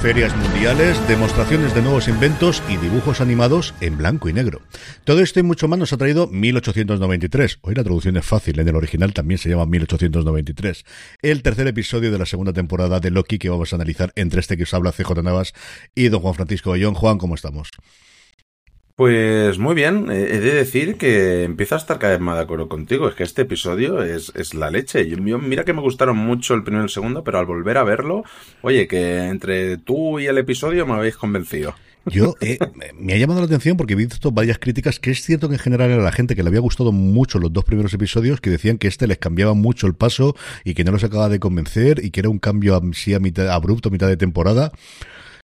Ferias mundiales, demostraciones de nuevos inventos y dibujos animados en blanco y negro. Todo esto y mucho más nos ha traído 1893. Hoy la traducción es fácil, en el original también se llama 1893. El tercer episodio de la segunda temporada de Loki que vamos a analizar entre este que os habla CJ Navas y don Juan Francisco Ollón. Juan, ¿cómo estamos? Pues muy bien, he de decir que empiezo a estar cada vez más de acuerdo contigo. Es que este episodio es, es la leche. Yo, mira que me gustaron mucho el primero y el segundo, pero al volver a verlo, oye, que entre tú y el episodio me habéis convencido. Yo eh, me ha llamado la atención porque he visto varias críticas que es cierto que en general era la gente que le había gustado mucho los dos primeros episodios que decían que este les cambiaba mucho el paso y que no los acababa de convencer y que era un cambio así a mitad, abrupto a mitad de temporada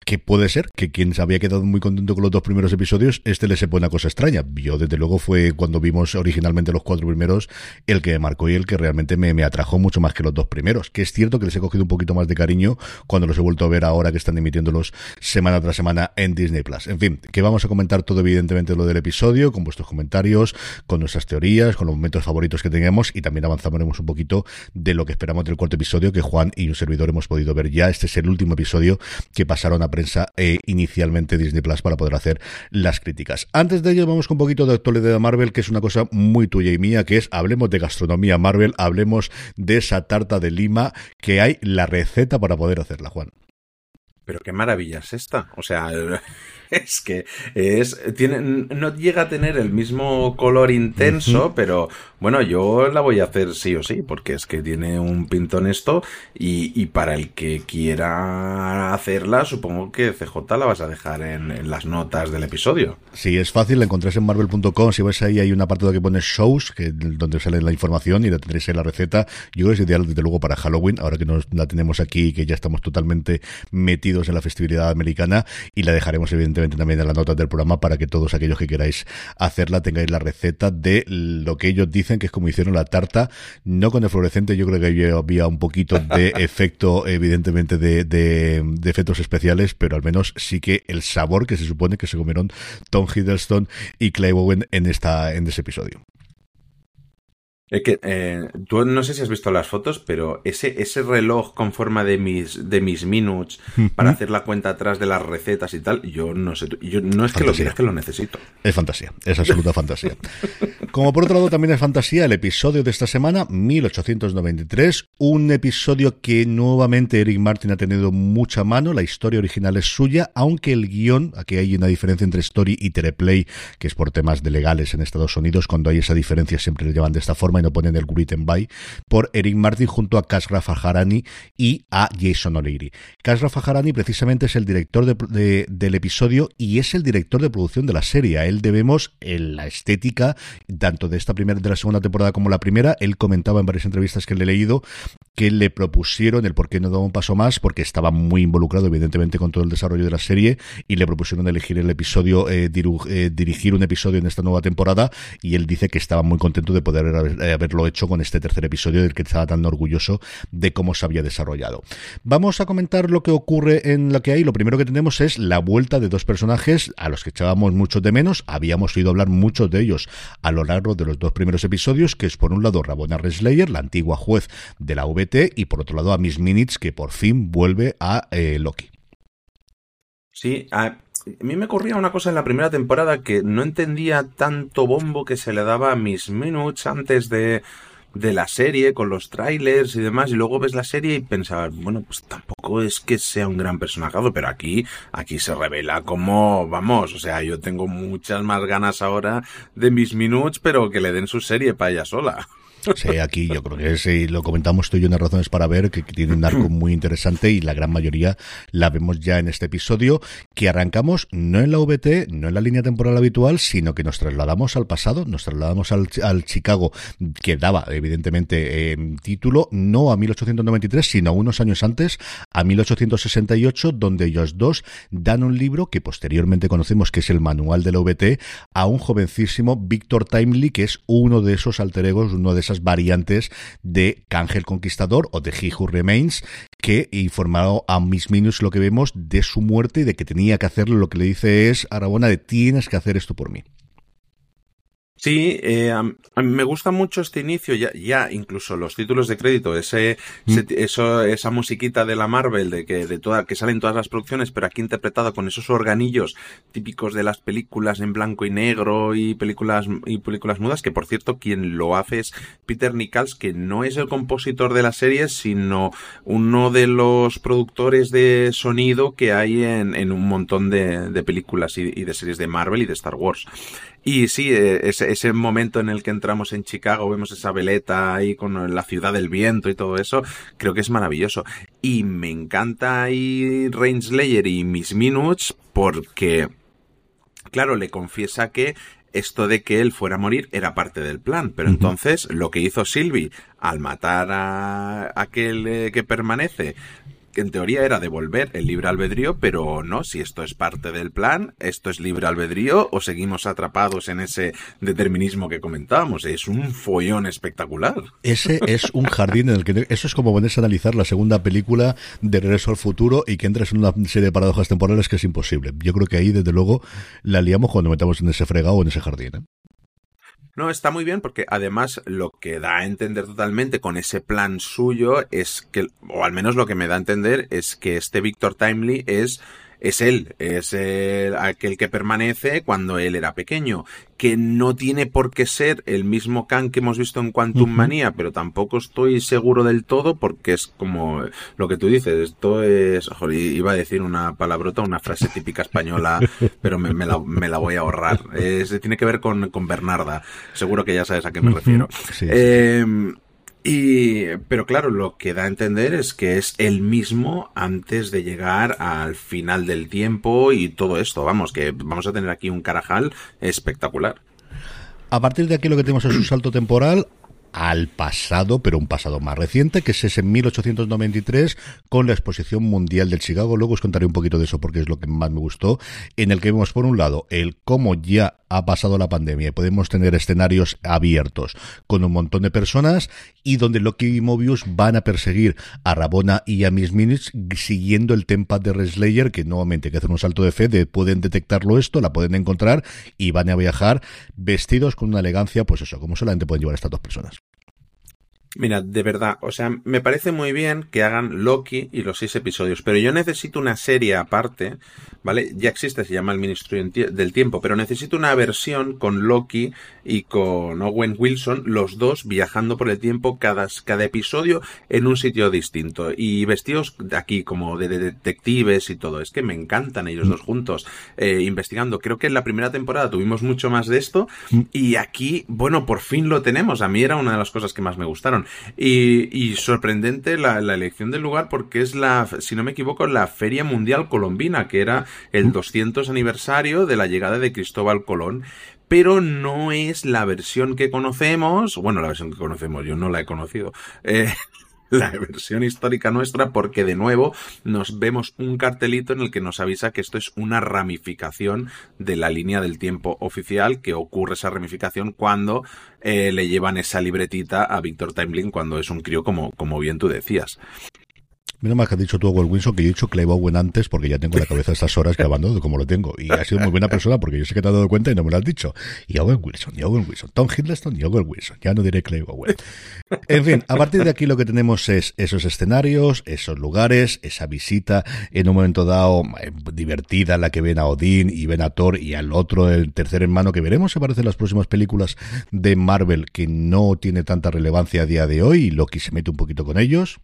que puede ser que quien se había quedado muy contento con los dos primeros episodios, este le sepa una cosa extraña. Yo, desde luego, fue cuando vimos originalmente los cuatro primeros el que me marcó y el que realmente me, me, atrajo mucho más que los dos primeros. Que es cierto que les he cogido un poquito más de cariño cuando los he vuelto a ver ahora que están emitiéndolos semana tras semana en Disney Plus. En fin, que vamos a comentar todo, evidentemente, lo del episodio, con vuestros comentarios, con nuestras teorías, con los momentos favoritos que tengamos y también avanzaremos un poquito de lo que esperamos del cuarto episodio que Juan y un servidor hemos podido ver ya. Este es el último episodio que pasaron a prensa e inicialmente Disney Plus para poder hacer las críticas. Antes de ello vamos con un poquito de actualidad de Marvel, que es una cosa muy tuya y mía, que es hablemos de gastronomía Marvel, hablemos de esa tarta de Lima, que hay la receta para poder hacerla, Juan. Pero qué maravilla es esta. O sea, es que es tiene no llega a tener el mismo color intenso, pero bueno, yo la voy a hacer sí o sí, porque es que tiene un pintón esto y, y para el que quiera hacerla, supongo que CJ la vas a dejar en, las notas del episodio. Sí, es fácil, la encontráis en marvel.com, si ves ahí hay un apartado que pone shows, que donde sale la información y la tendréis en la receta. Yo creo que es ideal desde luego para Halloween, ahora que nos la tenemos aquí, que ya estamos totalmente metidos en la festividad americana y la dejaremos evidentemente también en las notas del programa para que todos aquellos que queráis hacerla tengáis la receta de lo que ellos dicen que es como hicieron la tarta, no con el fluorescente, yo creo que había, un poquito de efecto, evidentemente, de, de, de, efectos especiales, pero al menos sí que el sabor que se supone que se comieron Tom Hiddleston y Clay Bowen en, esta, en ese episodio. Es que eh, tú no sé si has visto las fotos, pero ese, ese reloj con forma de mis, de mis minutes para hacer la cuenta atrás de las recetas y tal, yo no sé, yo no es que lo quiera, es que lo necesito. Es fantasía, es absoluta fantasía. Como por otro lado también es fantasía el episodio de esta semana, 1893, un episodio que nuevamente Eric Martin ha tenido mucha mano, la historia original es suya, aunque el guion, aquí hay una diferencia entre story y teleplay, que es por temas de legales en Estados Unidos, cuando hay esa diferencia siempre le llevan de esta forma y no ponen el Written By, por Eric Martin junto a Kasra Fajarani y a Jason O'Leary. Kasra Fajarani precisamente es el director de, del episodio y es el director de producción de la serie. A él debemos en la estética, tanto de esta primera, de la segunda temporada como la primera. Él comentaba en varias entrevistas que le he leído que le propusieron el por qué no daba un paso más, porque estaba muy involucrado, evidentemente, con todo el desarrollo de la serie, y le propusieron elegir el episodio, eh, eh, dirigir un episodio en esta nueva temporada, y él dice que estaba muy contento de poder haberlo hecho con este tercer episodio, del que estaba tan orgulloso de cómo se había desarrollado. Vamos a comentar lo que ocurre en lo que hay. Lo primero que tenemos es la vuelta de dos personajes a los que echábamos mucho de menos. Habíamos oído hablar muchos de ellos a lo largo de los dos primeros episodios, que es por un lado Rabona Reslayer, la antigua juez de la VT, y por otro lado a Miss Minutes, que por fin vuelve a eh, Loki. Sí, a, mí me ocurría una cosa en la primera temporada que no entendía tanto bombo que se le daba a Miss Minutes antes de, de la serie, con los trailers y demás, y luego ves la serie y pensabas, bueno, pues tampoco es que sea un gran personajado, pero aquí, aquí se revela como, vamos, o sea, yo tengo muchas más ganas ahora de Miss Minutes, pero que le den su serie para ella sola. Sí, aquí yo creo que sí, lo comentamos tú y unas razones para ver que, tiene un arco muy interesante y la gran mayoría la vemos ya en este episodio que arrancamos no en la VT, no en la línea temporal habitual, sino que nos trasladamos al pasado, nos trasladamos al, al Chicago que daba evidentemente eh, título no a 1893, sino unos años antes, a 1868, donde ellos dos dan un libro que posteriormente conocemos que es el manual de la VT a un jovencísimo Victor Timely, que es uno de esos alter egos, uno de esas variantes de Cángel Conquistador o de He Who Remains, que informado a Miss Minus lo que vemos de su muerte y de que tenía que hacerlo. Lo que le dice es, Arabona, de tienes que hacer esto por mí. Sí, eh, me gusta mucho este inicio, ya, ya incluso los títulos de crédito, ese, mm. eso, esa musiquita de la Marvel, de que, de toda, que salen todas las producciones, pero aquí interpretada con esos organillos típicos de las películas en blanco y negro y películas, y películas mudas, que por cierto, quien lo hace es Peter Nichols, que no es el compositor de la serie, sino uno de los productores de sonido que hay en, en un montón de, de películas y, y de series de Marvel y de Star Wars. Y sí, eh, ese, ese, momento en el que entramos en Chicago, vemos esa veleta ahí con la ciudad del viento y todo eso, creo que es maravilloso. Y me encanta ahí Rainslayer y Miss Minutes porque, claro, le confiesa que esto de que él fuera a morir era parte del plan. Pero entonces lo que hizo Sylvie al matar a aquel eh, que permanece en teoría era devolver el libre albedrío, pero no, si esto es parte del plan, esto es libre albedrío o seguimos atrapados en ese determinismo que comentábamos. Es un follón espectacular. Ese es un jardín en el que eso es como ponerse a analizar la segunda película de Regreso al Futuro y que entres en una serie de paradojas temporales que es imposible. Yo creo que ahí, desde luego, la liamos cuando metamos en ese fregado o en ese jardín. ¿eh? No, está muy bien porque además lo que da a entender totalmente con ese plan suyo es que, o al menos lo que me da a entender es que este Victor Timely es es él, es el, aquel que permanece cuando él era pequeño, que no tiene por qué ser el mismo Khan que hemos visto en Quantum Manía, pero tampoco estoy seguro del todo porque es como lo que tú dices, esto es, joder, iba a decir una palabrota, una frase típica española, pero me, la, me la, voy a ahorrar. Es, tiene que ver con, con Bernarda, seguro que ya sabes a qué me refiero. Eh, y, pero claro, lo que da a entender es que es el mismo antes de llegar al final del tiempo y todo esto. Vamos, que vamos a tener aquí un carajal espectacular. A partir de aquí lo que tenemos es un salto temporal al pasado, pero un pasado más reciente, que es ese 1893 con la Exposición Mundial del Chicago. Luego os contaré un poquito de eso porque es lo que más me gustó, en el que vemos por un lado el cómo ya ha pasado la pandemia y podemos tener escenarios abiertos con un montón de personas y donde Loki y Mobius van a perseguir a Rabona y a Miss Minutes siguiendo el template de Reslayer, que nuevamente hay que hacer un salto de fe, de pueden detectarlo esto, la pueden encontrar y van a viajar vestidos con una elegancia, pues eso, como solamente pueden llevar estas dos personas. Mira, de verdad, o sea, me parece muy bien que hagan Loki y los seis episodios, pero yo necesito una serie aparte, ¿vale? Ya existe, se llama El Ministro del Tiempo, pero necesito una versión con Loki y con Owen Wilson, los dos viajando por el tiempo cada, cada episodio en un sitio distinto y vestidos de aquí como de, detectives y todo. Es que me encantan ellos dos juntos eh, investigando. Creo que en la primera temporada tuvimos mucho más de esto y aquí, bueno, por fin lo tenemos. A mí era una de las cosas que más me gustaron. Y, sorprendente la, elección del lugar porque es la, si no me equivoco, la Feria Mundial Colombina, que era el 200 aniversario de la llegada de Cristóbal Colón. Pero no es la versión que conocemos, bueno, la versión que conocemos, yo no la he conocido, eh, la versión histórica nuestra porque de nuevo nos vemos un cartelito en el que nos avisa que esto es una ramificación de la línea del tiempo oficial, que ocurre esa ramificación cuando eh, le llevan esa libretita a Víctor Timeline cuando es un crío como, como bien tú decías. Menos mal que has dicho tú, Owen Wilson, que yo he dicho Clive Owen antes porque ya tengo la cabeza estas horas grabando como lo tengo. Y ha sido muy buena persona porque yo sé que te has dado cuenta y no me lo has dicho. Y Owen Wilson, y Owen Wilson, Tom Hiddleston y Owen Wilson. Ya no diré Clive Owen. En fin, a partir de aquí lo que tenemos es esos escenarios, esos lugares, esa visita en un momento dado eh, divertida, la que ven a Odín y ven a Thor y al otro, el tercer hermano que veremos, se parece en las próximas películas de Marvel que no tiene tanta relevancia a día de hoy y Loki se mete un poquito con ellos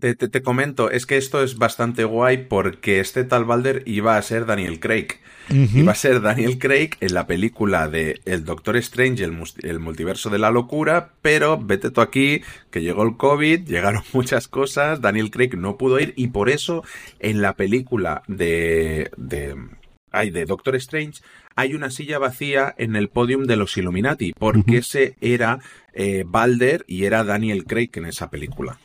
Te, te, comento, es que esto es bastante guay porque este tal Balder iba a ser Daniel Craig. Iba a ser Daniel Craig en la película de El Doctor Strange, el, el, multiverso de la locura, pero vete tú aquí, que llegó el COVID, llegaron muchas cosas, Daniel Craig no pudo ir y por eso en la película de... de ay, de Doctor Strange, hay una silla vacía en el podium de los Illuminati, porque ese era eh, Balder y era Daniel Craig en esa película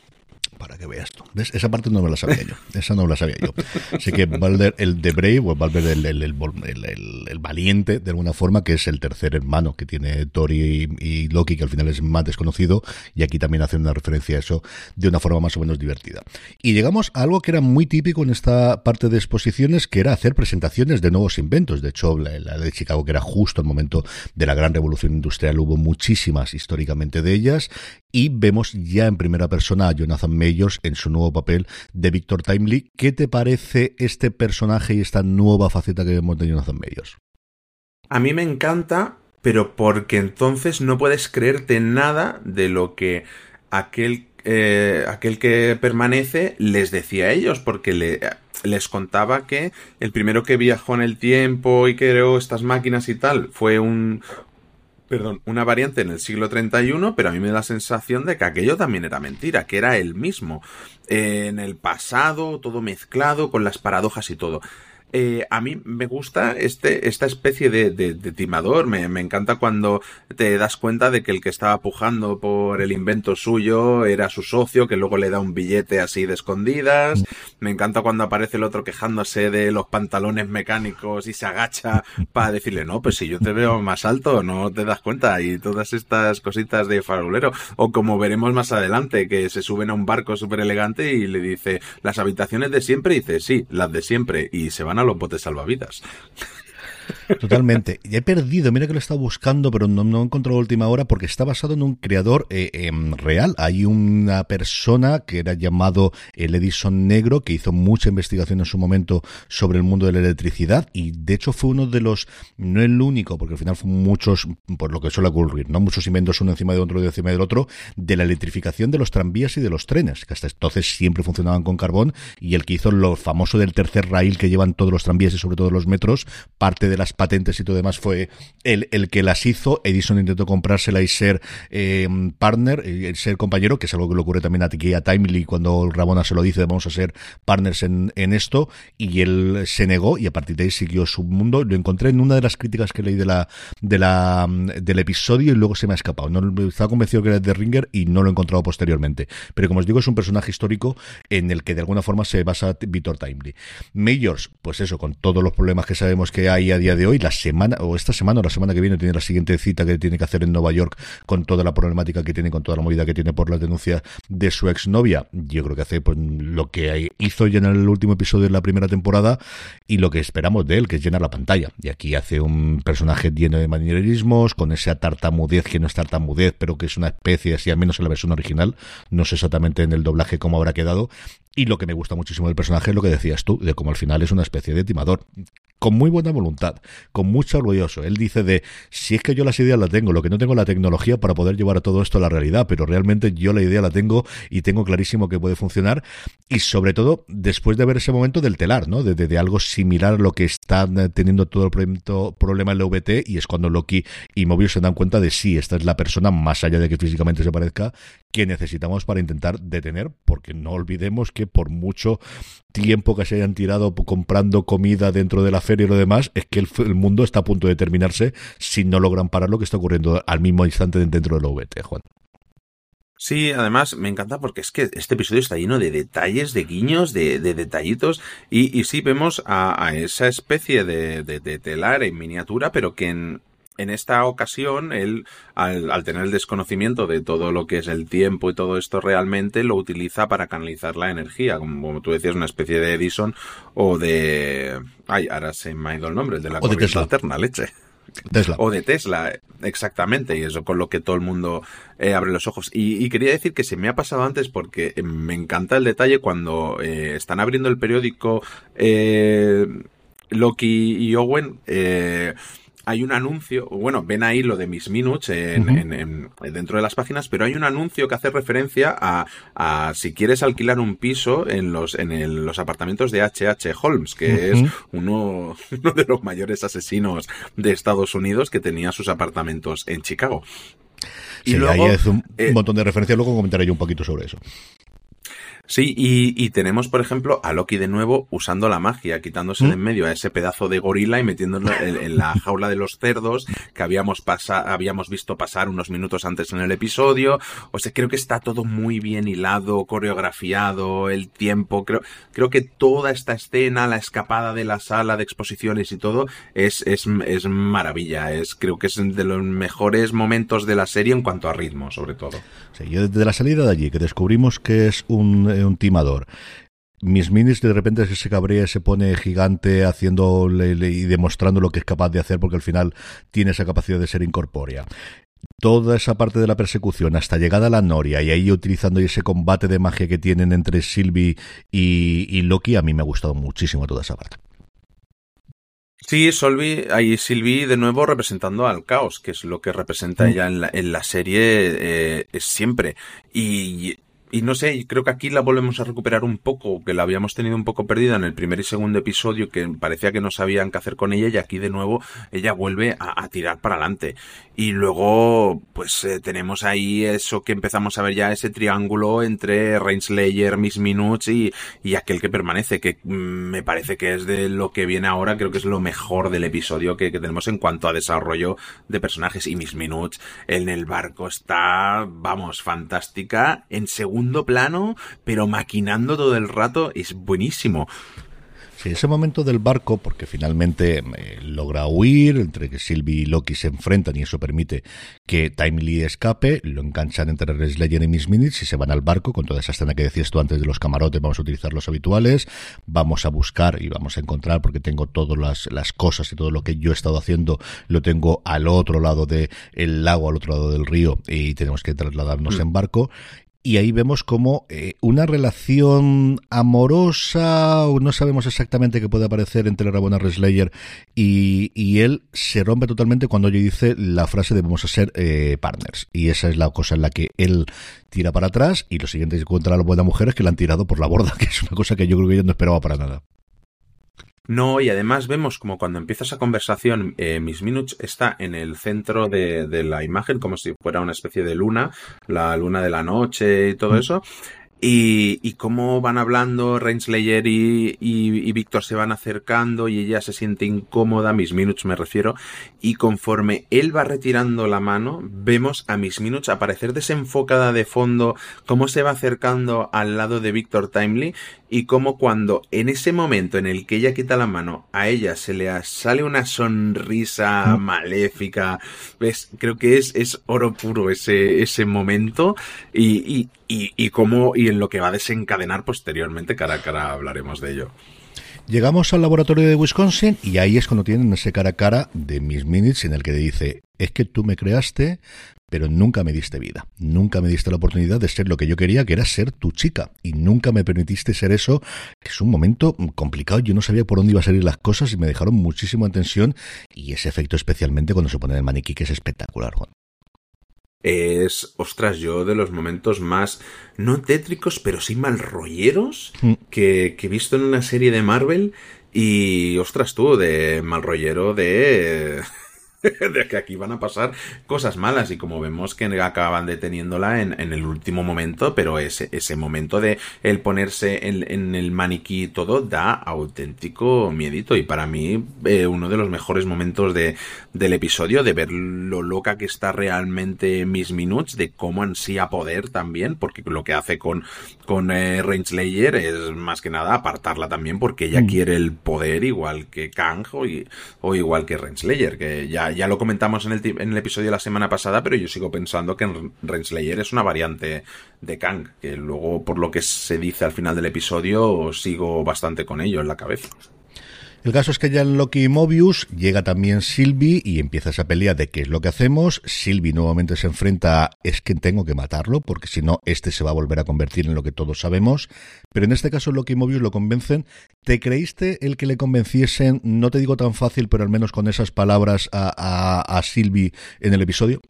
para que veas tú. Esa parte no me la sabía yo. Esa no me la sabía yo. Así que Balder, el de Brave, o Balder, el, el, valiente, de alguna forma, que es el tercer hermano que tiene Thor y, Loki, que al final es más desconocido, y aquí también hacen una referencia a eso de una forma más o menos divertida. Y llegamos a algo que era muy típico en esta parte de exposiciones, que era hacer presentaciones de nuevos inventos. De hecho, la de Chicago, que era justo el momento de la gran revolución industrial, hubo muchísimas históricamente de ellas, y vemos ya en primera persona a Jonathan Mayors en su nuevo papel de Victor Timely. ¿Qué te parece este personaje y esta nueva faceta que vemos de Jonathan Mayors? A mí me encanta, pero porque entonces no puedes creerte nada de lo que aquel, eh, aquel que permanece les decía a ellos, porque le, les contaba que el primero que viajó en el tiempo y creó estas máquinas y tal fue un, perdón, una variante en el siglo 31, pero a mí me da la sensación de que aquello también era mentira, que era el mismo. en el pasado, todo mezclado, con las paradojas y todo. Eh, a mí me gusta este, esta especie de, timador. Me, encanta cuando te das cuenta de que el que estaba pujando por el invento suyo era su socio, que luego le da un billete así de escondidas. Me encanta cuando aparece el otro quejándose de los pantalones mecánicos y se agacha para decirle, no, pues si yo te veo más alto, no te das cuenta. Y todas estas cositas de farolero. O como veremos más adelante, que se suben a un barco súper elegante y le dice, las habitaciones de siempre, y dice, sí, las de siempre. Y se van a los botes salvavidas. Totalmente. He perdido, mira que lo he estado buscando, pero no, no he encontrado última hora porque está basado en un creador eh, em, real. Hay una persona que era llamado el Edison Negro que hizo mucha investigación en su momento sobre el mundo de la electricidad y de hecho fue uno de los, no el único, porque al final fue muchos, por lo que suele ocurrir, ¿no? Muchos inventos uno encima de otro y encima del otro, de la electrificación de los tranvías y de los trenes, que hasta entonces siempre funcionaban con carbón y el que hizo lo famoso del tercer rail que llevan todos los tranvías y sobre todo los metros, parte de las patentes y todo demás fue el, el que las hizo. Edison intentó comprársela y ser eh, partner, y ser compañero, que es algo que le ocurre también aquí a Timely cuando Ramona se lo dice, vamos a ser partners en, en esto, y él se negó y a partir de ahí siguió su mundo. Lo encontré en una de las críticas que leí de la, de la, del episodio y luego se me ha escapado. No estaba convencido que era de Ringer y no lo he encontrado posteriormente. Pero como os digo, es un personaje histórico en el que de alguna forma se basa Victor Timely. Majors, pues eso, con todos los problemas que sabemos que hay a día de hoy, la semana, o esta semana o la semana que viene, tiene la siguiente cita que tiene que hacer en Nueva York con toda la problemática que tiene, con toda la movida que tiene por la denuncia de su exnovia. Yo creo que hace pues, lo que hizo ya en el último episodio de la primera temporada y lo que esperamos de él, que es llenar la pantalla. Y aquí hace un personaje lleno de manierismos, con esa tartamudez que no es tartamudez, pero que es una especie, así al menos en la versión original, no sé exactamente en el doblaje cómo habrá quedado, y lo que me gusta muchísimo del personaje es lo que decías tú, de cómo al final es una especie de timador, con muy buena voluntad, con mucho orgulloso. Él dice de, si es que yo las ideas las tengo, lo que no tengo la tecnología para poder llevar todo esto a la realidad, pero realmente yo la idea la tengo y tengo clarísimo que puede funcionar. Y sobre todo, después de ver ese momento del telar, ¿no? De, de, algo similar a lo que está teniendo todo el problema en la VT, y es cuando Loki y Mobius se dan cuenta de sí, esta es la persona, más allá de que físicamente se parezca, que necesitamos para intentar detener, porque no olvidemos que por mucho tiempo que se hayan tirado comprando comida dentro de la feria y lo demás, es que el, mundo está a punto de terminarse si no logran parar lo que está ocurriendo al mismo instante dentro de la Juan. Sí, además me encanta porque es que este episodio está lleno de detalles, de guiños, de, detallitos y, y, sí vemos a, esa especie de, de, telar en miniatura, pero que en, en esta ocasión, él, al, tener el desconocimiento de todo lo que es el tiempo y todo esto realmente, lo utiliza para canalizar la energía, como, tú decías, una especie de Edison o de... Ay, ahora se me ha ido el nombre, el de la corriente alterna, leche. Tesla. O de Tesla, exactamente, y eso con lo que todo el mundo eh, abre los ojos. Y, quería decir que se me ha pasado antes porque me encanta el detalle cuando eh, están abriendo el periódico eh, Loki y Owen hay un anuncio, bueno, ven ahí lo de Miss Minutes en, dentro de las páginas, pero hay un anuncio que hace referencia a, si quieres alquilar un piso en los, en los apartamentos de H.H. Holmes, que es uno, uno de los mayores asesinos de Estados Unidos que tenía sus apartamentos en Chicago. Y sí, luego, ahí es un, eh, montón de referencias, luego comentaré yo un poquito sobre eso. Sí, y, tenemos, por ejemplo, a Loki de nuevo usando la magia, quitándose de en ¿Mm? medio a ese pedazo de gorila y metiéndolo en, la jaula de los cerdos que habíamos, habíamos visto pasar unos minutos antes en el episodio. O sea, creo que está todo muy bien hilado, coreografiado, el tiempo. Creo, creo que toda esta escena, la escapada de la sala de exposiciones y todo, es, es, es maravilla. Es, creo que es de los mejores momentos de la serie en cuanto a ritmo, sobre todo. Sí, yo desde la salida de allí, que descubrimos que es un un timador. Mis minis de repente se cabrea y se pone gigante haciendo y demostrando lo que es capaz de hacer porque al final tiene esa capacidad de ser incorpórea toda esa parte de la persecución hasta llegada a la Noria y ahí utilizando ese combate de magia que tienen entre Sylvie y, Loki, a mí me ha gustado muchísimo toda esa parte. Sí, Solvi, ahí Sylvie de nuevo representando al caos, que es lo que representa mm. ella en la, serie eh, siempre. Y y no sé, creo que aquí la volvemos a recuperar un poco, que la habíamos tenido un poco perdida en el primer y segundo episodio, que parecía que no sabían qué hacer con ella, y aquí de nuevo ella vuelve a, tirar para adelante. Y luego, pues eh, tenemos ahí eso que empezamos a ver ya, ese triángulo entre Slayer, Miss Minutes y, y aquel que permanece, que mm, me parece que es de lo que viene ahora, creo que es lo mejor del episodio que, que tenemos en cuanto a desarrollo de personajes. Y Miss Minutes en el barco está, vamos, fantástica. En segundo segundo plano, pero maquinando todo el rato, es buenísimo. Sí, ese momento del barco, porque finalmente eh, logra huir, entre que Sylvie y Loki se enfrentan y eso permite que Timely escape, lo enganchan entre Slayer y Miss Minutes y se van al barco con toda esa escena que decías tú antes de los camarotes, vamos a utilizar los habituales, vamos a buscar y vamos a encontrar, porque tengo todas las, las cosas y todo lo que yo he estado haciendo, lo tengo al otro lado del el lago, al otro lado del río y tenemos que trasladarnos mm. en barco y ahí vemos como eh, una relación amorosa, o no sabemos exactamente qué puede aparecer entre Rabona Reslayer y, y él se rompe totalmente cuando ella dice la frase debemos ser eh, partners. Y esa es la cosa en la que él tira para atrás y lo siguiente que encuentra la buena mujer es que la han tirado por la borda, que es una cosa que yo creo que yo no esperaba para nada. No, y además vemos como cuando empieza esa conversación, eh, Miss Minutes está en el centro de, de, la imagen, como si fuera una especie de luna, la luna de la noche y todo mm. eso. Y, y cómo van hablando Renslayer y, y, y, Víctor se van acercando y ella se siente incómoda, Miss Minutes me refiero, y conforme él va retirando la mano, vemos a Miss Minutes aparecer desenfocada de fondo, cómo se va acercando al lado de Víctor Timely y cómo cuando en ese momento en el que ella quita la mano, a ella se le sale una sonrisa maléfica, ves, creo que es, es oro puro ese, ese momento y, y, y, y cómo, y en lo que va a desencadenar posteriormente, cara a cara hablaremos de ello. Llegamos al laboratorio de Wisconsin y ahí es cuando tienen ese cara a cara de Miss Minutes en el que dice, es que tú me creaste, pero nunca me diste vida, nunca me diste la oportunidad de ser lo que yo quería, que era ser tu chica, y nunca me permitiste ser eso, que es un momento complicado, yo no sabía por dónde iban a salir las cosas y me dejaron muchísimo en tensión, y ese efecto especialmente cuando se pone el maniquí, que es espectacular, Juan es, ostras, yo de los momentos más, no tétricos, pero sí mal rolleros mm. que, que, he visto en una serie de Marvel. Y, ostras, tú, de mal rollero de... de que aquí van a pasar cosas malas y como vemos que acaban deteniéndola en, en el último momento, pero ese, ese momento de el ponerse en, en el maniquí todo da auténtico miedito y para mí eh, uno de los mejores momentos de, del episodio de ver lo loca que está realmente Miss Minutes, de cómo ansía poder también, porque lo que hace con, con eh, es más que nada apartarla también porque ella mm. quiere el poder igual que Kang o, o igual que Range que ya ya lo comentamos en el, en el episodio de la semana pasada, pero yo sigo pensando que Renslayer es una variante de Kang, que luego, por lo que se dice al final del episodio, sigo bastante con ello en la cabeza. El caso es que ya en Loki y Mobius llega también Sylvie y empieza esa pelea de qué es lo que hacemos. Sylvie nuevamente se enfrenta a es que tengo que matarlo porque si no este se va a volver a convertir en lo que todos sabemos. Pero en este caso Loki y Mobius lo convencen. ¿Te creíste el que le convenciesen, no te digo tan fácil, pero al menos con esas palabras a, a, a Sylvie en el episodio?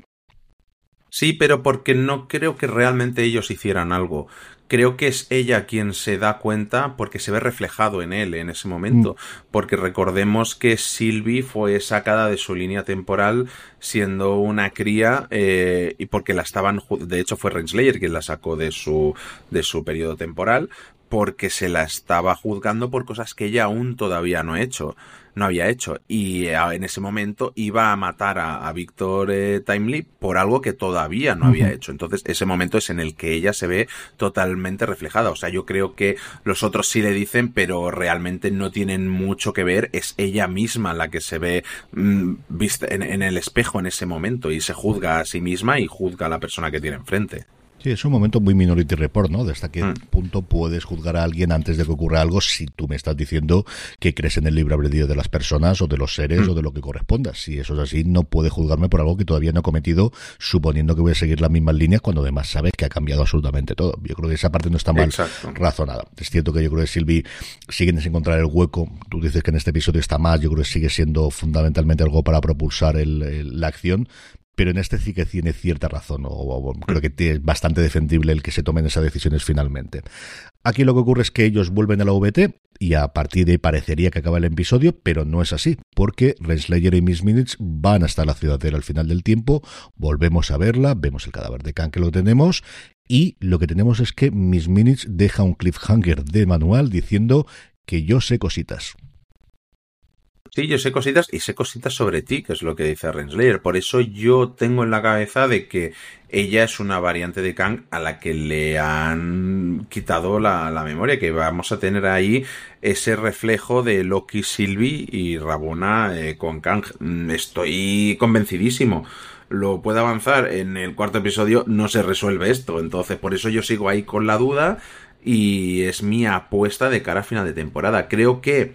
Sí, pero porque no creo que realmente ellos hicieran algo creo que es ella quien se da cuenta porque se ve reflejado en él en ese momento. Mm. Porque recordemos que Sylvie fue sacada de su línea temporal siendo una cría eh, y porque la estaban, de hecho fue Renslayer quien la sacó de su, de su periodo temporal porque se la estaba juzgando por cosas que ella aún todavía no ha hecho no había hecho. Y eh, en ese momento iba a matar a, Víctor eh, Timely por algo que todavía no había hecho. Entonces, ese momento es en el que ella se ve totalmente reflejada. O sea, yo creo que los otros sí le dicen, pero realmente no tienen mucho que ver. Es ella misma la que se ve mm, vista en, en el espejo en ese momento y se juzga a sí misma y juzga a la persona que tiene enfrente. Sí, es un momento muy Minority Report, ¿no? De hasta qué mm. punto puedes juzgar a alguien antes de que ocurra algo si tú me estás diciendo que crees en el libre albedrío de las personas o de los seres mm. o de lo que corresponda. Si eso es así, no puede juzgarme por algo que todavía no he cometido, suponiendo que voy a seguir las mismas líneas cuando además sabes que ha cambiado absolutamente todo. Yo creo que esa parte no está mal razonada. Es cierto que yo creo que Silvi siguen sin encontrar el hueco. Tú dices que en este episodio está más, yo creo que sigue siendo fundamentalmente algo para propulsar la acción, pero en este sí que tiene cierta razón, o, creo que es bastante defendible el que se tomen esas decisiones finalmente. Aquí lo que ocurre es que ellos vuelven a la VT y a partir de ahí parecería que acaba el episodio, pero no es así, porque Renslayer y Miss Minutes van hasta la ciudadela al final del tiempo, volvemos a verla, vemos el cadáver de Khan que lo tenemos, y lo que tenemos es que Miss Minutes deja un cliffhanger de manual diciendo que yo sé cositas. Sí, yo sé cositas y sé cositas sobre ti, que es lo que dice Renslayer. Por eso yo tengo en la cabeza de que ella es una variante de Kang a la que le han quitado la, memoria, que vamos a tener ahí ese reflejo de Loki, Sylvie y Rabona eh, con Kang. Mm, estoy convencidísimo lo puede avanzar en el cuarto episodio, no se resuelve esto. Entonces, por eso yo sigo ahí con la duda y es mi apuesta de cara a final de temporada. Creo que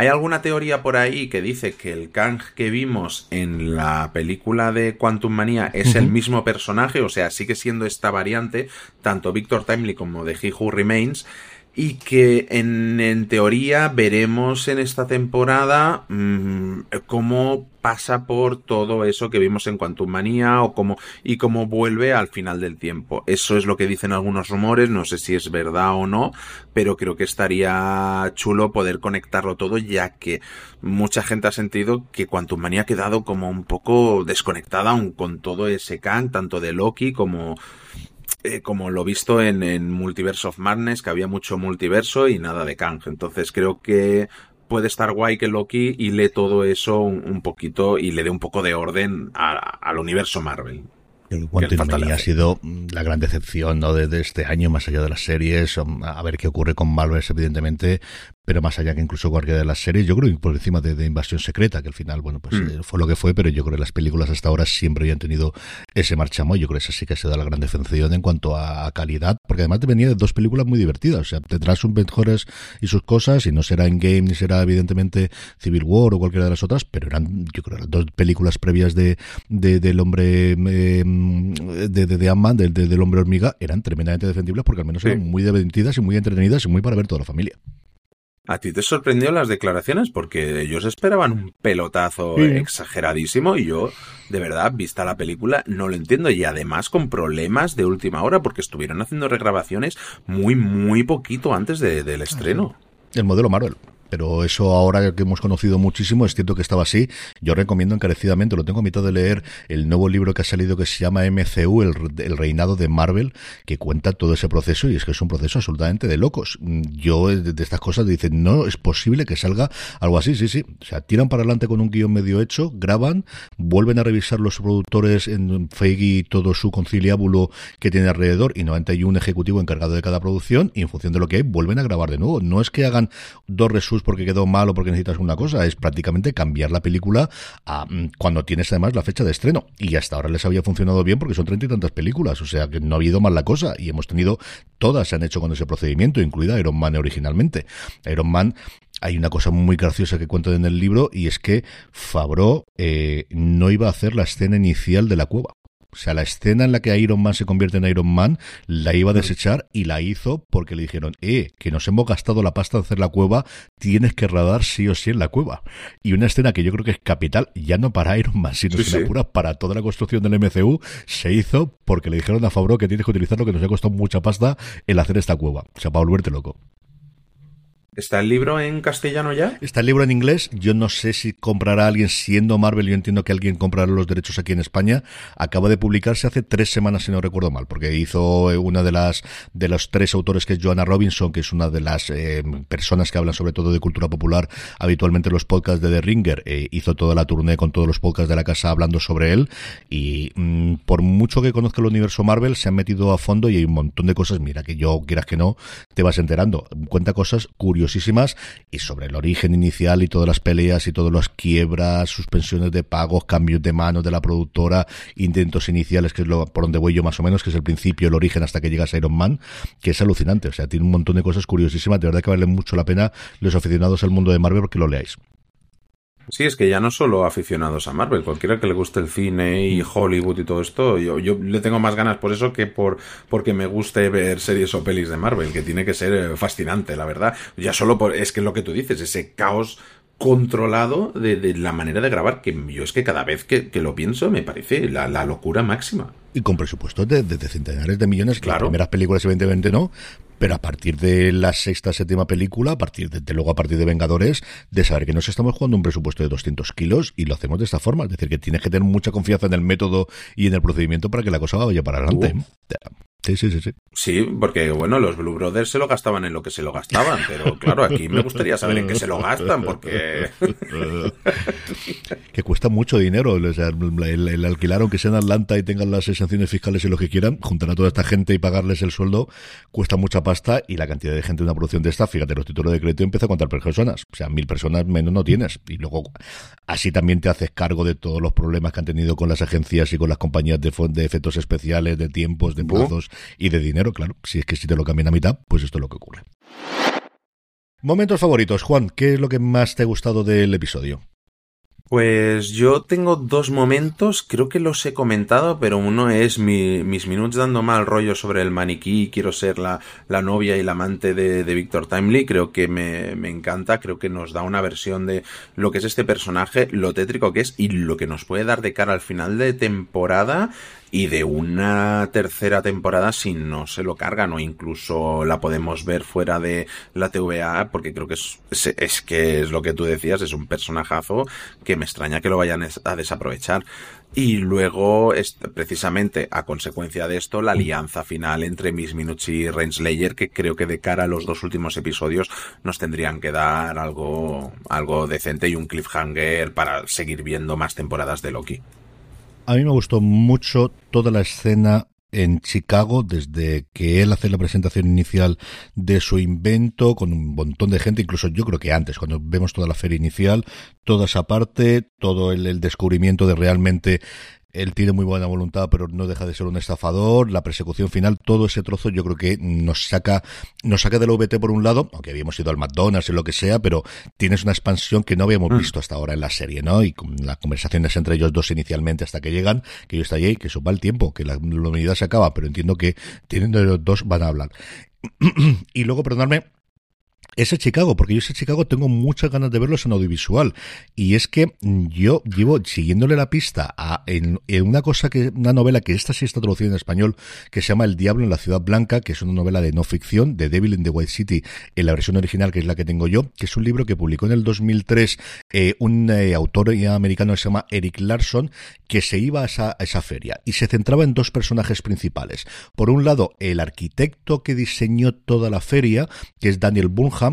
hay alguna teoría por ahí que dice que el Kang que vimos en la película de Quantum Manía es el mismo personaje, o sea, sigue siendo esta variante, tanto Victor Timely como de He Who Remains, y que en, teoría veremos en esta temporada mm, cómo pasa por todo eso que vimos en Quantum Manía o cómo, y cómo vuelve al final del tiempo. Eso es lo que dicen algunos rumores, no sé si es verdad o no, pero creo que estaría chulo poder conectarlo todo ya que mucha gente ha sentido que Quantum Manía ha quedado como un poco desconectada aún con todo ese can, tanto de Loki como eh, como lo visto en, en Multiverse of Madness, que había mucho multiverso y nada de Kang. Entonces creo que puede estar guay que Loki y lee todo eso un, poquito y le dé un poco de orden al universo Marvel. El Quantum ha sido la gran decepción ¿no? de, este año, más allá de las series, a ver qué ocurre con Marvel, evidentemente, pero más allá que incluso cualquiera de las series, yo creo que por encima de, Invasión Secreta, que al final, bueno, pues mm. eh, fue lo que fue, pero yo creo que las películas hasta ahora siempre habían tenido ese marchamo, yo creo que esa sí que ha sido la gran defensión en cuanto a, calidad, porque además te venía de dos películas muy divertidas, o sea, tendrás sus mejores y sus cosas, y no será en Game ni será evidentemente Civil War o cualquiera de las otras, pero eran, yo creo, las dos películas previas de, del hombre eh, de, de, Ant-Man, del, hombre hormiga, eran tremendamente defendibles porque al menos eran muy divertidas y muy entretenidas y muy para ver toda la familia. ¿A ti te sorprendió las declaraciones? Porque ellos esperaban un pelotazo exageradísimo y yo, de verdad, vista la película, no lo entiendo. Y además con problemas de última hora porque estuvieron haciendo regrabaciones muy, muy poquito antes del estreno. El modelo Marvel pero eso ahora que hemos conocido muchísimo, es cierto que estaba así. Yo recomiendo encarecidamente, lo tengo a mitad de leer, el nuevo libro que ha salido que se llama MCU, el, reinado de Marvel, que cuenta todo ese proceso y es que es un proceso absolutamente de locos. Yo de, estas cosas dicen, no es posible que salga algo así, sí, sí. O sea, tiran para adelante con un guion medio hecho, graban, vuelven a revisar los productores en Feige y todo su conciliábulo que tiene alrededor y no hay un ejecutivo encargado de cada producción y en función de lo que hay vuelven a grabar de nuevo. No es que hagan dos resus porque quedó mal o porque necesitas una cosa, es prácticamente cambiar la película a mm, cuando tienes además la fecha de estreno. Y hasta ahora les había funcionado bien porque son treinta y tantas películas, o sea que no ha habido mal la cosa y hemos tenido, todas se han hecho con ese procedimiento, incluida Iron Man originalmente. Iron Man hay una cosa muy graciosa que cuento en el libro y es que Fabro eh, no iba a hacer la escena inicial de la cueva. O sea, la escena en la que Iron Man se convierte en Iron Man la iba a desechar y la hizo porque le dijeron, eh, que nos hemos gastado la pasta de hacer la cueva, tienes que rodar sí o sí en la cueva. Y una escena que yo creo que es capital, ya no para Iron Man, sino sí, para toda la construcción del MCU, se hizo porque le dijeron a Favreau que tienes que utilizar lo que nos ha costado mucha pasta el hacer esta cueva. O sea, para volverte loco. ¿Está el libro en castellano ya? Está el libro en inglés. Yo no sé si comprará alguien siendo Marvel. Yo entiendo que alguien comprará los derechos aquí en España. Acaba de publicarse hace tres semanas, si no recuerdo mal, porque hizo una de las de los tres autores que es Joanna Robinson, que es una de las eh, personas que hablan sobre todo de cultura popular habitualmente en los podcasts de The Ringer. Eh, hizo toda la tournée con todos los podcasts de la casa hablando sobre él. Y mm, por mucho que conozca el universo Marvel, se han metido a fondo y hay un montón de cosas. Mira, que yo quieras que no, te vas enterando. Cuenta cosas curiosas y sobre el origen inicial y todas las peleas y todas las quiebras, suspensiones de pagos, cambios de manos de la productora, intentos iniciales, que es lo por donde voy yo más o menos, que es el principio, el origen hasta que llegas a Iron Man, que es alucinante. O sea, tiene un montón de cosas curiosísimas. De verdad que vale mucho la pena los aficionados al mundo de Marvel porque lo leáis. Sí, es que ya no solo aficionados a Marvel, cualquiera que le guste el cine y Hollywood y todo esto, yo, yo le tengo más ganas por eso que por porque me guste ver series o pelis de Marvel, que tiene que ser eh, fascinante, la verdad. Ya solo por, es que lo que tú dices, ese caos controlado de, la manera de grabar, que yo es que cada vez que, lo pienso me parece la, locura máxima. Y con presupuestos de, centenares de millones, claro. las primeras películas evidentemente no, pero a partir de la sexta, séptima película, a partir de, luego a partir de Vengadores, de saber que nos estamos jugando un presupuesto de 200 kilos y lo hacemos de esta forma. Es decir, que tienes que tener mucha confianza en el método y en el procedimiento para que la cosa vaya para adelante. Sí, sí, sí, sí. Sí, porque bueno, los Blue Brothers se lo gastaban en lo que se lo gastaban, pero claro, aquí me gustaría saber en qué se lo gastan, porque... que cuesta mucho dinero, o sea, el, alquilar, aunque sea en Atlanta y tengan las exenciones fiscales y lo que quieran, juntar a toda esta gente y pagarles el sueldo, cuesta mucha pasta y la cantidad de gente en una producción de esta, fíjate, los títulos de crédito empieza a contar personas, o sea, mil personas menos no tienes, y luego así también te haces cargo de todos los problemas que han tenido con las agencias y con las compañías de, de efectos especiales, de tiempos, de plazos y de dinero, claro. Si es que si te lo cambian a mitad, pues esto es lo que ocurre. Momentos favoritos, Juan, ¿qué es lo que más te ha gustado del episodio? Pues yo tengo dos momentos, creo que los he comentado, pero uno es mis minutos dando mal rollo sobre el maniquí, quiero ser la, la novia y la amante de, de Victor Timely, creo que me, me, encanta, creo que nos da una versión de lo que es este personaje, lo tétrico que es y lo que nos puede dar de cara al final de temporada y de una tercera temporada si no se lo cargan o incluso la podemos ver fuera de la TVA porque creo que es, es, que es lo que tú decías, es un personajazo que me extraña que lo vayan a desaprovechar. Y luego, precisamente a consecuencia de esto, la alianza final entre Miss Minucci y Renslayer, que creo que de cara a los dos últimos episodios nos tendrían que dar algo, algo decente y un cliffhanger para seguir viendo más temporadas de Loki. A mí me gustó mucho toda la escena en Chicago desde que él hace la presentación inicial de su invento con un montón de gente, incluso yo creo que antes, cuando vemos toda la feria inicial, toda esa parte, todo el, el descubrimiento de realmente él tiene muy buena voluntad, pero no deja de ser un estafador. La persecución final, todo ese trozo, yo creo que nos saca, nos saca del OBT por un lado, aunque habíamos ido al McDonald's y lo que sea, pero tienes una expansión que no habíamos mm. visto hasta ahora en la serie, ¿no? Y con las conversaciones entre ellos dos inicialmente hasta que llegan, que yo estoy ahí, que eso va el tiempo, que la, la unidad se acaba, pero entiendo que teniendo los dos van a hablar. y luego, perdonadme, ese Chicago, porque yo ese Chicago tengo muchas ganas de verlos en audiovisual. Y es que yo llevo siguiéndole la pista a, en, una cosa que, una novela que esta sí está traducida en español, que se llama El Diablo en la Ciudad Blanca, que es una novela de no ficción, de Devil in the White City, en la versión original, que es la que tengo yo, que es un libro que publicó en el 2003 eh, un eh, autor americano que se llama Eric Larson, que se iba a esa, feria y se centraba en dos personajes principales. Por un lado, el arquitecto que diseñó toda la feria, que es Daniel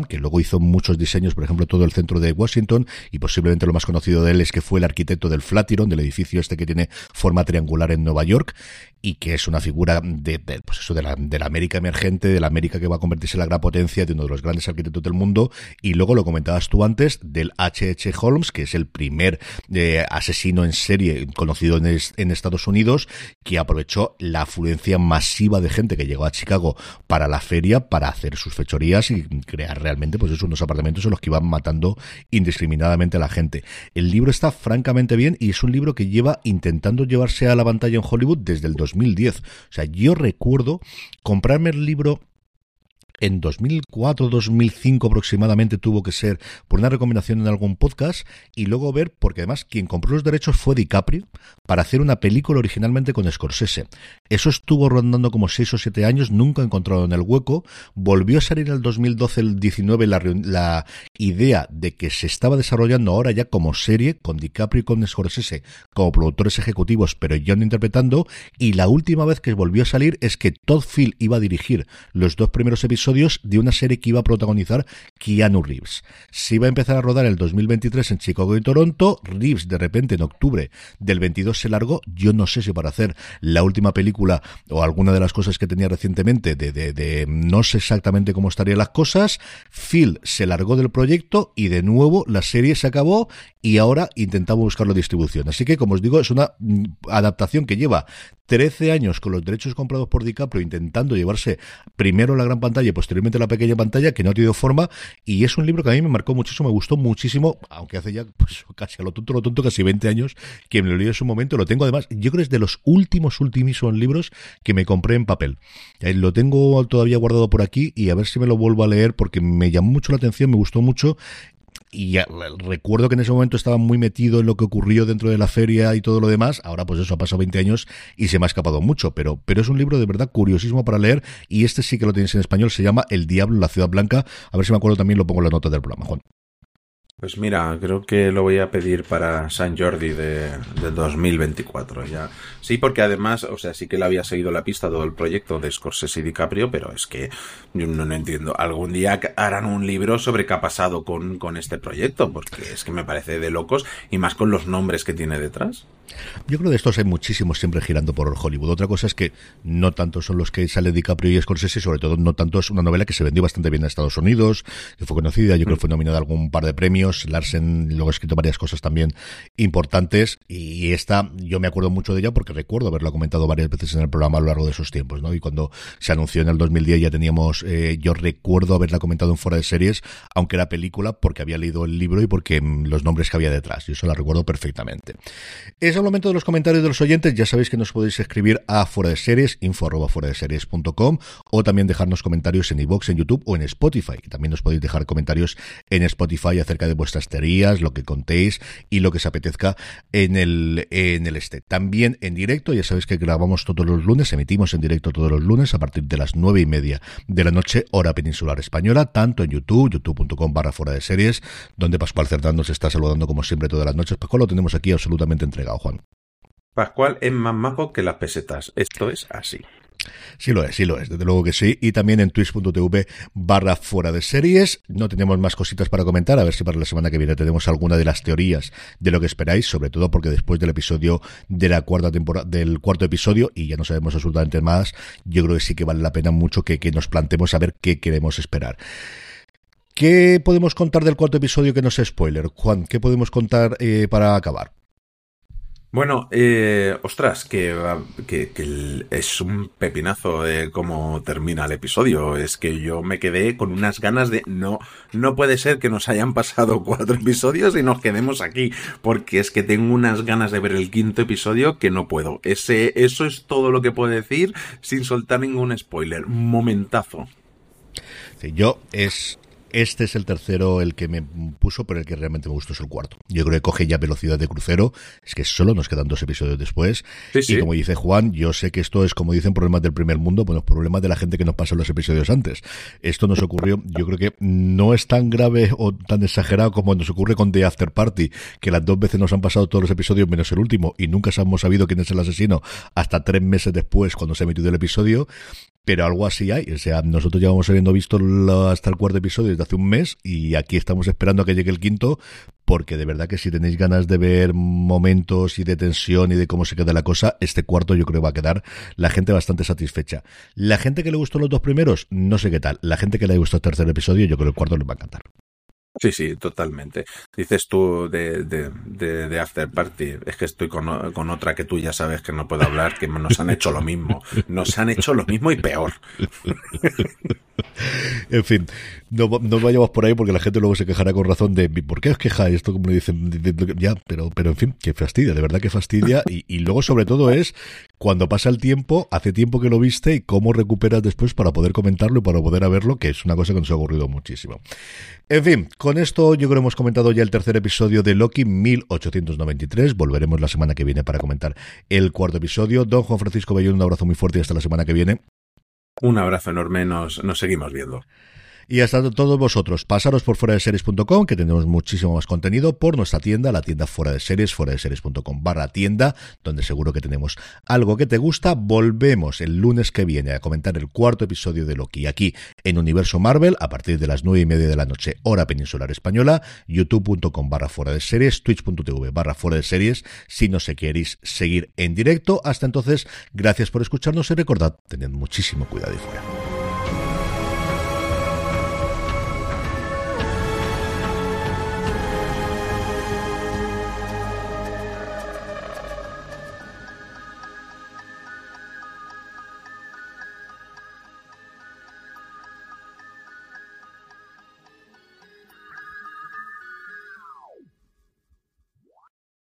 Que luego hizo muchos diseños, por ejemplo, todo el centro de Washington, y posiblemente lo más conocido de él es que fue el arquitecto del Flatiron, del edificio este que tiene forma triangular en Nueva York, y que es una figura de, pues eso, de la, de la América emergente, de la América que va a convertirse en la gran potencia, de uno de los grandes arquitectos del mundo, y luego lo comentabas tú antes, del H.H. Holmes, que es el primer eh, asesino en serie conocido en, Estados Unidos, que aprovechó la afluencia masiva de gente que llegó a Chicago para la feria, para hacer sus fechorías y crear realmente, pues es unos apartamentos en los que iban matando indiscriminadamente a la gente. El libro está francamente bien y es un libro que lleva intentando llevarse a la pantalla en Hollywood desde el 2010. O sea, yo recuerdo comprarme el libro en 2004, 2005 aproximadamente tuvo que ser por una recomendación en algún podcast y luego ver, porque además quien compró los derechos fue DiCaprio para hacer una película originalmente con Scorsese. Eso estuvo rondando como 6 o 7 años, nunca encontrado en el hueco. Volvió a salir en el 2012, el 19, la, la idea de que se estaba desarrollando ahora ya como serie con DiCaprio y con Scorsese como productores ejecutivos, pero no interpretando. Y la última vez que volvió a salir es que Todd Field iba a dirigir los dos primeros episodios de una serie que iba a protagonizar Keanu Reeves. Se iba a empezar a rodar el 2023 en Chicago y Toronto. Reeves, de repente, en octubre del 22 se largó. Yo no sé si para hacer la última película o alguna de las cosas que tenía recientemente, de, no sé exactamente cómo estarían las cosas. Phil se largó del proyecto y de nuevo la serie se acabó y ahora intentamos buscar la distribución. Así que, como os digo, es una mm, adaptación que lleva 13 años con los derechos comprados por DiCaprio intentando llevarse primero la gran pantalla posteriormente la pequeña pantalla que no ha tenido forma y es un libro que a mí me marcó muchísimo, me gustó muchísimo, aunque hace ya pues, casi a lo tonto, lo tonto, casi 20 años que me lo leí en su momento, lo tengo además, yo creo que es de los últimos, últimos libros que me compré en papel. Eh, lo tengo todavía guardado por aquí y a ver si me lo vuelvo a leer porque me llamó mucho la atención, me gustó mucho y recuerdo que en ese momento estaba muy metido en lo que ocurrió dentro de la feria y todo lo demás. Ahora, pues eso ha pasado 20 años y se me ha escapado mucho, pero, pero es un libro de verdad curiosísimo para leer y este sí que lo tenéis en español. Se llama El Diablo, la Ciudad Blanca. A ver si me acuerdo también, lo pongo en la nota del programa, Juan. Pues mira, creo que lo voy a pedir para San Jordi de, de, 2024 ya. Sí, porque además, o sea, sí que le había seguido la pista todo el proyecto de Scorsese y DiCaprio, pero es que yo no, no entiendo. Algún día harán un libro sobre qué ha pasado con, con este proyecto, porque es que me parece de locos y más con los nombres que tiene detrás. Yo creo que de estos hay muchísimos siempre girando por Hollywood. Otra cosa es que no tanto son los que sale DiCaprio y Scorsese, sobre todo no tanto es una novela que se vendió bastante bien en Estados Unidos, que fue conocida, yo creo que fue nominada a algún par de premios. Larsen luego ha escrito varias cosas también importantes y esta yo me acuerdo mucho de ella porque recuerdo haberla comentado varias veces en el programa a lo largo de esos tiempos, ¿no? Y cuando se anunció en el 2010 ya teníamos, eh, yo recuerdo haberla comentado en fuera de series, aunque era película porque había leído el libro y porque mm, los nombres que había detrás. Yo eso la recuerdo perfectamente. Eso momento de los comentarios de los oyentes. Ya sabéis que nos podéis escribir a fuera de series, info arroba fuera de series.com o también dejarnos comentarios en iBox, en YouTube o en Spotify. también nos podéis dejar comentarios en Spotify acerca de vuestras teorías, lo que contéis y lo que os apetezca en el, en el este. También en directo, ya sabéis que grabamos todos los lunes, emitimos en directo todos los lunes a partir de las nueve y media de la noche, hora peninsular española, tanto en YouTube, youtube.com barra fuera de series, donde Pascual Cerdán nos está saludando como siempre todas las noches. Pascual lo tenemos aquí absolutamente entregado, Juan. Pascual es más majo que las pesetas. Esto es así. Sí lo es, sí lo es, desde luego que sí. Y también en twitch.tv barra fuera de series. No tenemos más cositas para comentar, a ver si para la semana que viene tenemos alguna de las teorías de lo que esperáis, sobre todo porque después del episodio de la cuarta temporada, del cuarto episodio, y ya no sabemos absolutamente más, yo creo que sí que vale la pena mucho que, nos planteemos a ver qué queremos esperar. ¿Qué podemos contar del cuarto episodio que no es spoiler? Juan, ¿qué podemos contar eh, para acabar? Bueno, eh, ostras, que, es un pepinazo de cómo termina el episodio. Es que yo me quedé con unas ganas de no, no puede ser que nos hayan pasado cuatro episodios y nos quedemos aquí, porque es que tengo unas ganas de ver el quinto episodio que no puedo. Ese, eso es todo lo que puedo decir sin soltar ningún spoiler. Momentazo. Yo es este es el tercero, el que me puso, pero el que realmente me gustó es el cuarto. Yo creo que coge ya velocidad de crucero. Es que solo nos quedan dos episodios después. Y como dice Juan, yo sé que esto es, como dicen, problemas del primer mundo, bueno, problemas de la gente que nos pasa los episodios antes. Esto nos ocurrió, yo creo que no es tan grave o tan exagerado como nos ocurre con The After Party, que las dos veces nos han pasado todos los episodios menos el último y nunca hemos sabido quién es el asesino hasta tres meses después cuando se ha emitido el episodio pero algo así hay. O sea, nosotros ya vamos habiendo visto hasta el cuarto episodio desde hace un mes y aquí estamos esperando a que llegue el quinto porque de verdad que si tenéis ganas de ver momentos y de tensión y de cómo se queda la cosa, este cuarto yo creo va a quedar la gente bastante satisfecha. La gente que le gustó los dos primeros, no sé qué tal. La gente que le gustó el tercer episodio, yo creo que el cuarto les va a encantar. Sí, sí, totalmente. Dices tú de, de, de, After Party, es que estoy con, con, otra que tú ya sabes que no puedo hablar, que nos han hecho lo mismo. Nos han hecho lo mismo y peor. en fin, no, no, vayamos por ahí porque la gente luego se quejará con razón de ¿por qué os quejáis? Esto como le dicen, ya, pero, pero en fin, que fastidia, de verdad que fastidia. Y, y luego sobre todo es cuando pasa el tiempo, hace tiempo que lo viste y cómo recuperas después para poder comentarlo y para poder verlo, que es una cosa que nos ha ocurrido muchísimo. En fin, con esto yo creo que hemos comentado ya el tercer episodio de Loki 1893. Volveremos la semana que viene para comentar el cuarto episodio. Don Juan Francisco Bellón, un abrazo muy fuerte y hasta la semana que viene. Un abrazo enorme, nos, nos seguimos viendo. Y hasta todos vosotros, pasaros por fuera de series.com, que tenemos muchísimo más contenido, por nuestra tienda, la tienda fuera de series, fuera de series.com barra tienda, donde seguro que tenemos algo que te gusta. Volvemos el lunes que viene a comentar el cuarto episodio de Loki aquí en Universo Marvel, a partir de las nueve y media de la noche, hora peninsular española, youtube.com barra fuera de series, twitch.tv barra fuera de series, si no se queréis seguir en directo. Hasta entonces, gracias por escucharnos y recordad, tened muchísimo cuidado y fuera.